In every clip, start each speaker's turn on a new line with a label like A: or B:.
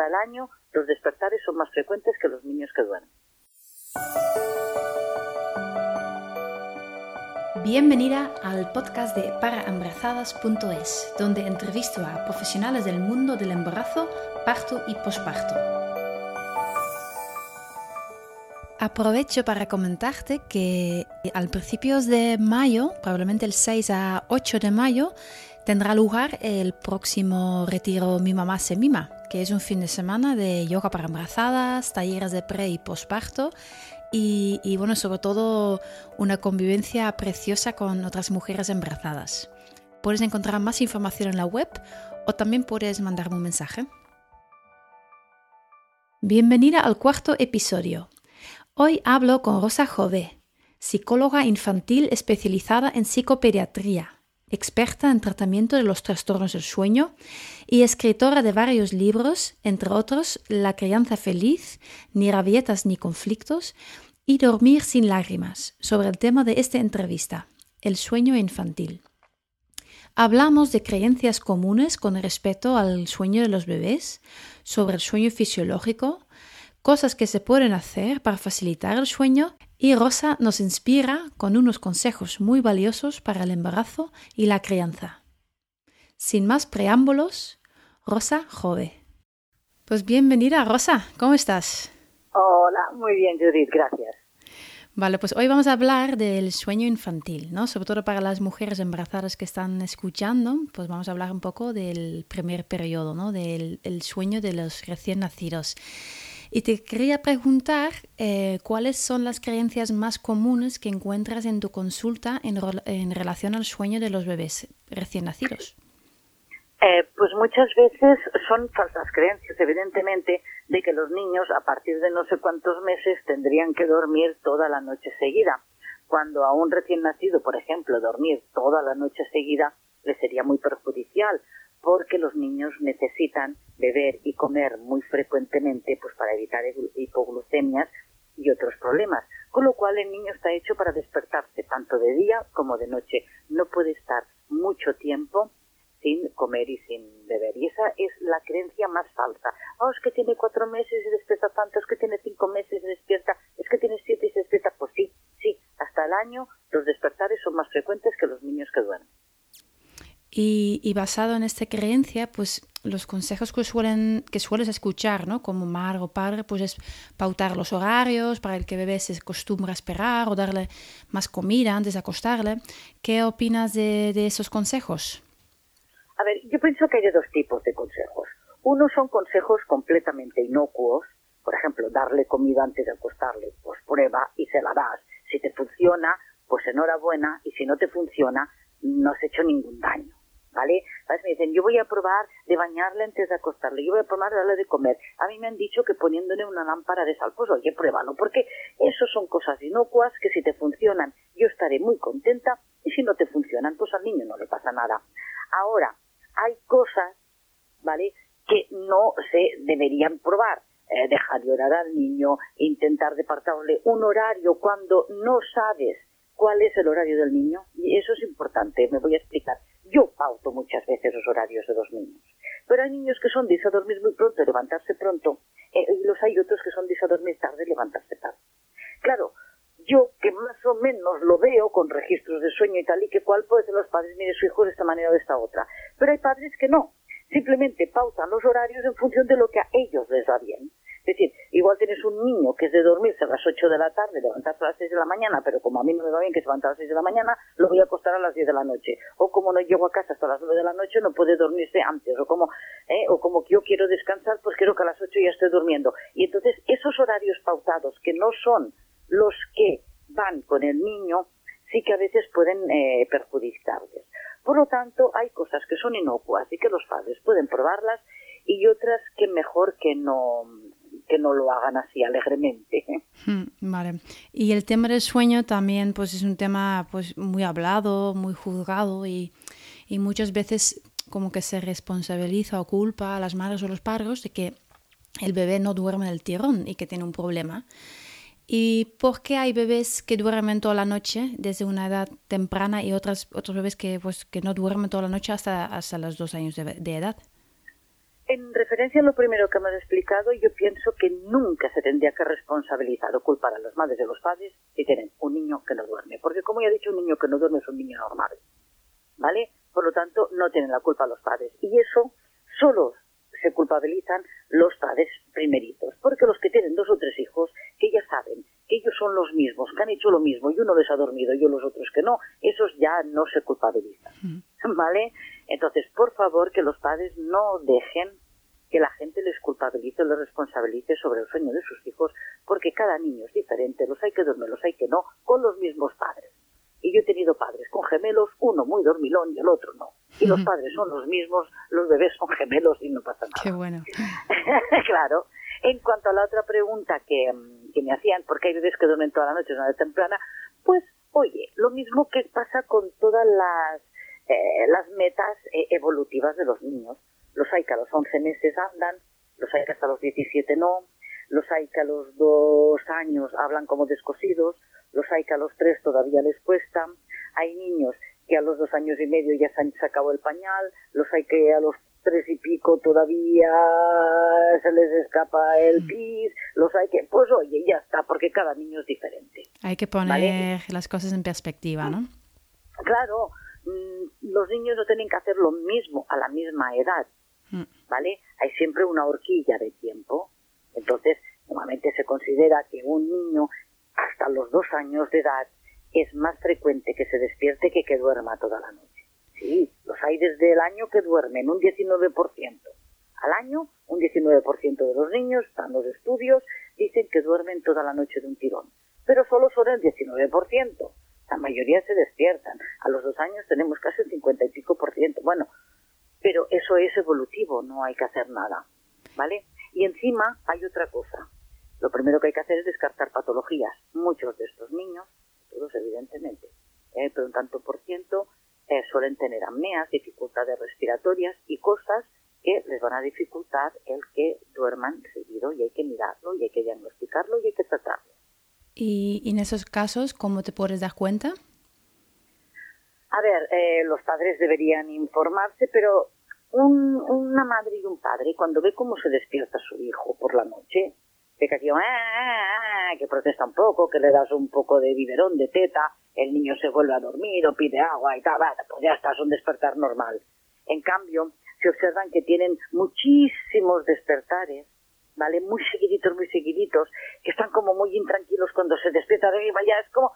A: hasta el año los despertares son más frecuentes que los niños que duermen.
B: Bienvenida al podcast de paraembarazadas.es, donde entrevisto a profesionales del mundo del embarazo, parto y posparto. Aprovecho para comentarte que al principios de mayo, probablemente el 6 a 8 de mayo, tendrá lugar el próximo retiro Mi Mamá se Mima, que es un fin de semana de yoga para embarazadas, talleres de pre y posparto y, y, bueno, sobre todo una convivencia preciosa con otras mujeres embarazadas. Puedes encontrar más información en la web o también puedes mandarme un mensaje. Bienvenida al cuarto episodio. Hoy hablo con Rosa Jové, psicóloga infantil especializada en psicopediatría, experta en tratamiento de los trastornos del sueño y escritora de varios libros, entre otros La crianza feliz, Ni rabietas ni conflictos y Dormir sin lágrimas, sobre el tema de esta entrevista, el sueño infantil. Hablamos de creencias comunes con respecto al sueño de los bebés, sobre el sueño fisiológico, cosas que se pueden hacer para facilitar el sueño y Rosa nos inspira con unos consejos muy valiosos para el embarazo y la crianza. Sin más preámbulos, Rosa Jove. Pues bienvenida, Rosa, ¿cómo estás?
A: Hola, muy bien, Judith, gracias.
B: Vale, pues hoy vamos a hablar del sueño infantil, ¿no? Sobre todo para las mujeres embarazadas que están escuchando, pues vamos a hablar un poco del primer periodo, ¿no? Del el sueño de los recién nacidos. Y te quería preguntar eh, cuáles son las creencias más comunes que encuentras en tu consulta en, en relación al sueño de los bebés recién nacidos.
A: Eh, pues muchas veces son falsas creencias, evidentemente, de que los niños a partir de no sé cuántos meses tendrían que dormir toda la noche seguida. Cuando a un recién nacido, por ejemplo, dormir toda la noche seguida le sería muy perjudicial, porque los niños necesitan beber y comer muy frecuentemente pues para evitar hipoglucemias y otros problemas. Con lo cual el niño está hecho para despertarse tanto de día como de noche. No puede estar mucho tiempo sin comer y sin beber. Y esa es la creencia más falsa. Oh, es que tiene cuatro meses y despierta tanto, es que tiene cinco meses y despierta, es que tiene siete y se despierta. Pues sí, sí, hasta el año los despertares son más frecuentes que los niños que duermen.
B: Y, basado en esta creencia, pues los consejos que, suelen, que sueles escuchar, ¿no? Como madre o padre, pues es pautar los horarios para el que bebé se acostumbra a esperar o darle más comida antes de acostarle. ¿Qué opinas de, de esos consejos?
A: A ver, yo pienso que hay dos tipos de consejos. Uno son consejos completamente inocuos, por ejemplo, darle comida antes de acostarle, pues prueba y se la das. Si te funciona, pues enhorabuena, y si no te funciona, no has hecho ningún daño. ¿Vale? ¿Sabes? Me dicen, yo voy a probar de bañarle antes de acostarle, yo voy a probar de darle de comer. A mí me han dicho que poniéndole una lámpara de sal, pues oye, pruébalo, porque eso son cosas inocuas que si te funcionan, yo estaré muy contenta, y si no te funcionan, pues al niño no le pasa nada. Ahora, hay cosas, ¿vale?, que no se deberían probar. Eh, dejar llorar al niño, intentar departarle un horario cuando no sabes cuál es el horario del niño. Y eso es importante, me voy a explicar. Yo pauto muchas veces los horarios de los niños. Pero hay niños que son de a dormir muy pronto y levantarse pronto, eh, y los hay otros que son de a dormir tarde y levantarse tarde. Claro, yo que más o menos lo veo con registros de sueño y tal y que cual, puede ser los padres, mire su hijo de esta manera o de esta otra. Pero hay padres que no. Simplemente pautan los horarios en función de lo que a ellos les va bien. Es decir, igual tienes un niño que es de dormirse a las 8 de la tarde, levantarse a las 6 de la mañana, pero como a mí no me va bien que se levante a las 6 de la mañana, lo voy a acostar a las 10 de la noche. O como no llego a casa hasta las 9 de la noche, no puede dormirse antes. O como, eh, o como yo quiero descansar, pues quiero que a las 8 ya esté durmiendo. Y entonces esos horarios pautados, que no son los que van con el niño, sí que a veces pueden eh, perjudicarles. Por lo tanto, hay cosas que son inocuas y que los padres pueden probarlas y otras que mejor que no que no lo hagan así alegremente.
B: Hmm, vale. Y el tema del sueño también pues es un tema pues muy hablado, muy juzgado y, y muchas veces como que se responsabiliza o culpa a las madres o los padres de que el bebé no duerme del tirón y que tiene un problema. ¿Y por qué hay bebés que duermen toda la noche desde una edad temprana y otras, otros bebés que, pues, que no duermen toda la noche hasta, hasta los dos años de edad?
A: En referencia a lo primero que me has explicado, yo pienso que nunca se tendría que responsabilizar o culpar a las madres de los padres si tienen un niño que no duerme. Porque como ya he dicho, un niño que no duerme es un niño normal. ¿Vale? Por lo tanto, no tienen la culpa los padres. Y eso solo se culpabilizan los padres primeritos. Porque los que tienen dos o tres hijos, que ya saben que ellos son los mismos, que han hecho lo mismo y uno les ha dormido y los otros que no, esos ya no se culpabilizan. ¿Vale? Entonces, por favor, que los padres no dejen que la gente les culpabilice o les responsabilice sobre el sueño de sus hijos, porque cada niño es diferente, los hay que dormir, los hay que no, con los mismos padres. Y yo he tenido padres con gemelos, uno muy dormilón y el otro no. Y los padres son los mismos, los bebés son gemelos y no pasa nada.
B: Qué bueno.
A: claro. En cuanto a la otra pregunta que, que me hacían, porque hay bebés que duermen toda la noche, una de temprana, pues, oye, lo mismo que pasa con todas las eh, las metas eh, evolutivas de los niños. Los hay que a los 11 meses andan, los hay que hasta los 17 no, los hay que a los dos años hablan como descosidos, los hay que a los tres todavía les cuesta, hay niños que a los dos años y medio ya se han sacado el pañal, los hay que a los tres y pico todavía se les escapa el mm. pis, los hay que, pues oye, ya está, porque cada niño es diferente.
B: Hay que poner las cosas en perspectiva, ¿no?
A: Claro, Mm, los niños no tienen que hacer lo mismo a la misma edad. ¿Vale? Hay siempre una horquilla de tiempo. Entonces, normalmente se considera que un niño hasta los dos años de edad es más frecuente que se despierte que que duerma toda la noche. Sí, los hay desde el año que duermen, un 19%. Al año, un 19% de los niños, están los estudios, dicen que duermen toda la noche de un tirón. Pero solo son el 19% la mayoría se despiertan. A los dos años tenemos casi el cincuenta y pico por ciento. Bueno, pero eso es evolutivo, no hay que hacer nada, ¿vale? Y encima hay otra cosa. Lo primero que hay que hacer es descartar patologías. Muchos de estos niños, todos evidentemente, eh, pero un tanto por ciento, eh, suelen tener apneas, dificultades respiratorias y cosas que les van a dificultar el que duerman seguido y hay que mirarlo y hay que diagnosticarlo y hay que tratarlo.
B: Y, en esos casos, ¿cómo te puedes dar cuenta?
A: A ver, eh, los padres deberían informarse, pero una madre y un padre, cuando ve cómo se despierta su hijo por la noche, que ah, ah, ah", que protesta un poco, que le das un poco de biberón, de teta, el niño se vuelve a dormir o pide agua y tal, pues ya está, es un despertar normal. En cambio, se observan que tienen muchísimos despertares, ¿vale? Muy seguiditos, muy seguiditos, que están como muy intranquilos cuando se despiertan de ya es como,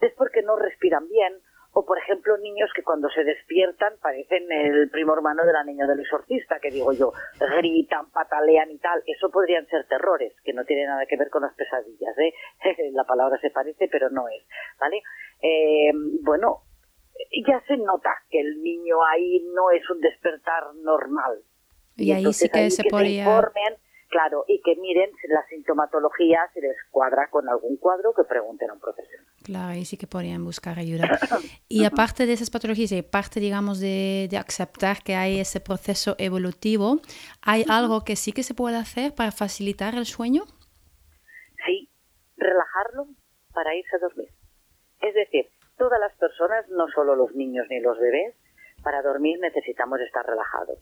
A: es porque no respiran bien, o por ejemplo niños que cuando se despiertan parecen el primo hermano de la niña del exorcista, que digo yo, gritan, patalean y tal, eso podrían ser terrores, que no tiene nada que ver con las pesadillas, ¿eh? la palabra se parece pero no es, ¿vale? Eh, bueno, ya se nota que el niño ahí no es un despertar normal.
B: Y, ahí sí que se podría...
A: Claro, y que miren la sintomatología, si les cuadra con algún cuadro, que pregunten a un profesional.
B: Claro, y sí que podrían buscar ayuda. y aparte de esas patologías, y aparte, digamos, de, aceptar que hay ese proceso evolutivo, ¿hay algo que sí que se puede hacer para facilitar el sueño?
A: Sí, relajarlo para irse a dormir. Es decir, todas las personas, no solo los niños ni los bebés, para dormir necesitamos estar relajados.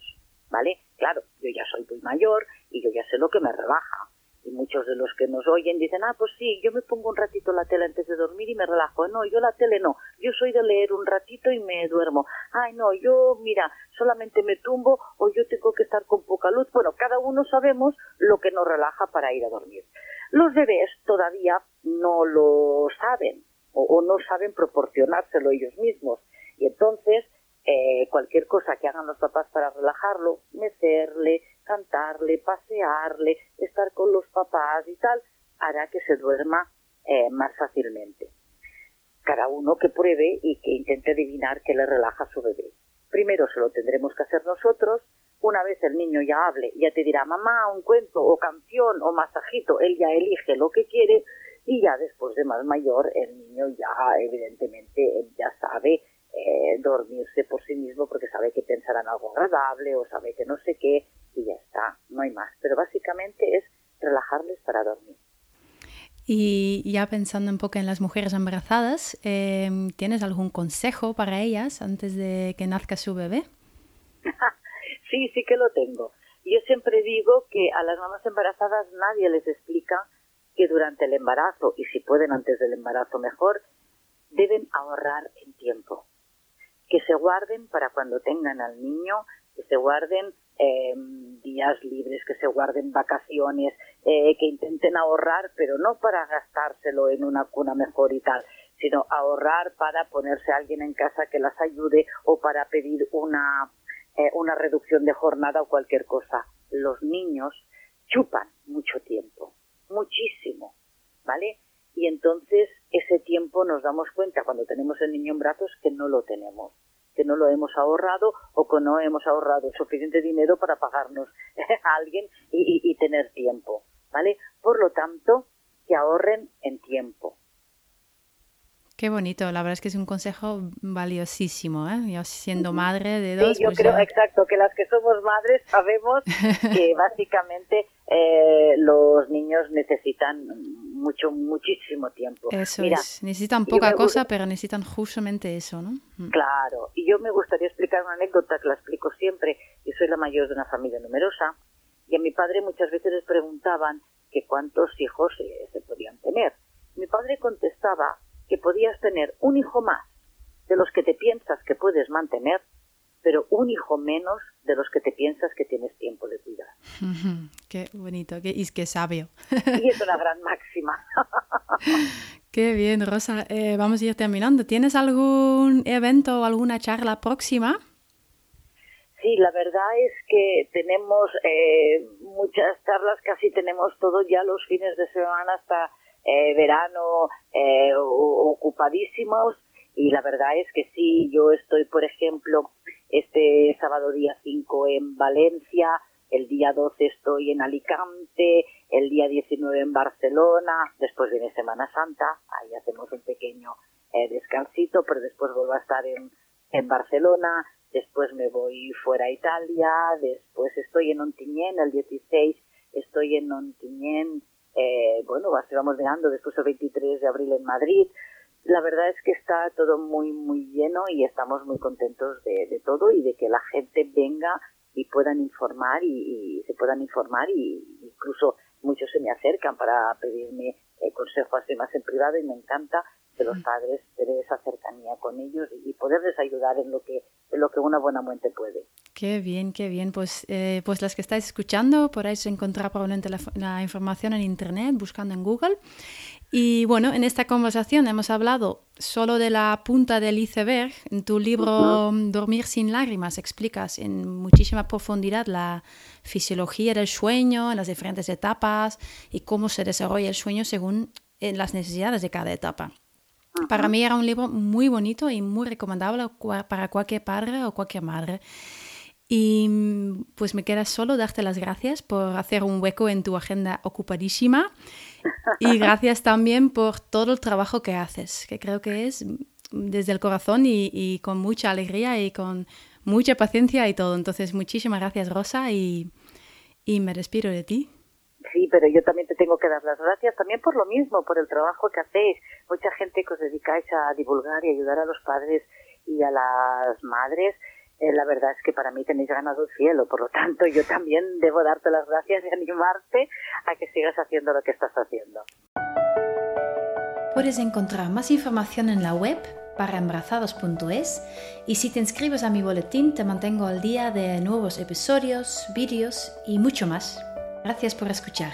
A: ¿vale? Claro, yo ya soy muy mayor y yo ya sé lo que me relaja. Y muchos de los que nos oyen dicen, ah, pues sí, yo me pongo un ratito la tele antes de dormir y me relajo. No, yo la tele no. Yo soy de leer un ratito y me duermo. Ay, no, yo, mira, solamente me tumbo o yo tengo que estar con poca luz. Bueno, cada uno sabemos lo que nos relaja para ir a dormir. Los bebés todavía no lo saben o, o no saben proporcionárselo ellos mismos. Y entonces, eh, cualquier cosa que hagan los papás para relajarlo, mecerle, cantarle, pasearle, estar con los papás y tal, hará que se duerma eh, más fácilmente. Cada uno que pruebe y que intente adivinar qué le relaja a su bebé. Primero se lo tendremos que hacer nosotros. Una vez el niño ya hable, ya te dirá mamá, un cuento o canción o masajito, él ya elige lo que quiere y ya después de más mayor el niño ya evidentemente ya sabe eh, dormirse por sí mismo porque sabe que pensarán algo agradable o sabe que no sé qué y ya está, no hay más. Pero básicamente es relajarles para dormir.
B: Y ya pensando un poco en las mujeres embarazadas, em, ¿tienes algún consejo para ellas antes de que nazca su bebé?
A: sí, sí que lo tengo. Yo siempre digo que a las mamás embarazadas nadie les explica que durante el embarazo, y si pueden antes del embarazo mejor, deben ahorrar en tiempo. Que se guarden para cuando tengan al niño, que se guarden eh, días libres, que se guarden vacaciones, eh, que intenten ahorrar, pero no para gastárselo en una cuna mejor y tal, sino ahorrar para ponerse a alguien en casa que las ayude o para pedir una, eh, una reducción de jornada o cualquier cosa. Los niños chupan mucho tiempo, muchísimo, ¿vale? Y entonces ese tiempo nos damos cuenta cuando tenemos el niño en brazos que no lo tenemos que no lo hemos ahorrado o que no hemos ahorrado suficiente dinero para pagarnos a alguien y, tener tiempo, ¿vale? Por lo tanto, que ahorren en tiempo.
B: Qué bonito, la verdad es que es un consejo valiosísimo, ¿eh? Yo siendo madre de dos...
A: Sí, yo pues creo, exacto, que las que somos madres sabemos que básicamente eh, los niños necesitan mucho, muchísimo tiempo.
B: Eso es, necesitan poca cosa, pero necesitan justamente eso, ¿no?
A: Mm. Claro, y yo me gustaría explicar una anécdota que la explico siempre. Yo soy la mayor de una familia numerosa y a mi padre muchas veces les preguntaban que cuántos hijos se podían tener. Mi padre contestaba que podías tener un hijo más de los que te piensas que puedes mantener, pero un hijo menos de los que te piensas que tienes tiempo de cuidar.
B: Qué bonito, qué, y qué sabio.
A: Y es una gran máxima.
B: Qué bien, Rosa. Eh, vamos a ir terminando. ¿Tienes algún evento o alguna charla próxima?
A: Sí, la verdad es que tenemos eh, muchas charlas, casi tenemos todo ya los fines de semana hasta eh, verano ocupadísimos y la verdad es que sí, yo estoy, por ejemplo, este sábado día 5 en Valencia, el día 12 estoy en Alicante, el día 19 en Barcelona, después viene Semana Santa, ahí hacemos un pequeño eh, descansito, pero después vuelvo a estar en, en Barcelona, después me voy fuera a Italia, después estoy en Ontinyent, el 16 estoy en Ontinyent, eh, bueno, así vamos mirando, después el 23 de abril en Madrid, la verdad es que está todo muy, muy lleno y estamos muy contentos de, todo y de que la gente venga y puedan informar y, se puedan informar y incluso muchos se me acercan para pedirme eh, consejos más en privado y me encanta que los padres tener esa cercanía con ellos y poderles ayudar en lo que en lo que una buena muerte puede.
B: Qué bien, qué bien. Pues, eh, pues las que estáis escuchando podéis encontrar probablemente la, información en internet buscando en Google. Y bueno, en esta conversación hemos hablado solo de la punta del iceberg. En tu libro Dormir sin lágrimas explicas en muchísima profundidad la fisiología del sueño, las diferentes etapas y cómo se desarrolla el sueño según eh, las necesidades de cada etapa. Para mí era un libro muy bonito y muy recomendable para cualquier padre o cualquier madre. Y pues me queda solo darte las gracias por hacer un hueco en tu agenda ocupadísima y gracias también por todo el trabajo que haces, que creo que es desde el corazón y, con mucha alegría y con mucha paciencia y todo. Entonces, muchísimas gracias Rosa y, y me despido de ti.
A: Sí, pero yo también te tengo que dar las gracias también por lo mismo, por el trabajo que hacéis. Mucha gente que os dedicáis a divulgar y ayudar a los padres y a las madres eh, la verdad es que para mí tenéis ganado el cielo, por lo tanto yo también debo darte las gracias y animarte a que sigas haciendo lo que estás haciendo.
B: Puedes encontrar más información en la web paraembarazados.es y si te inscribes a mi boletín te mantengo al día de nuevos episodios, vídeos y mucho más. Gracias por escuchar.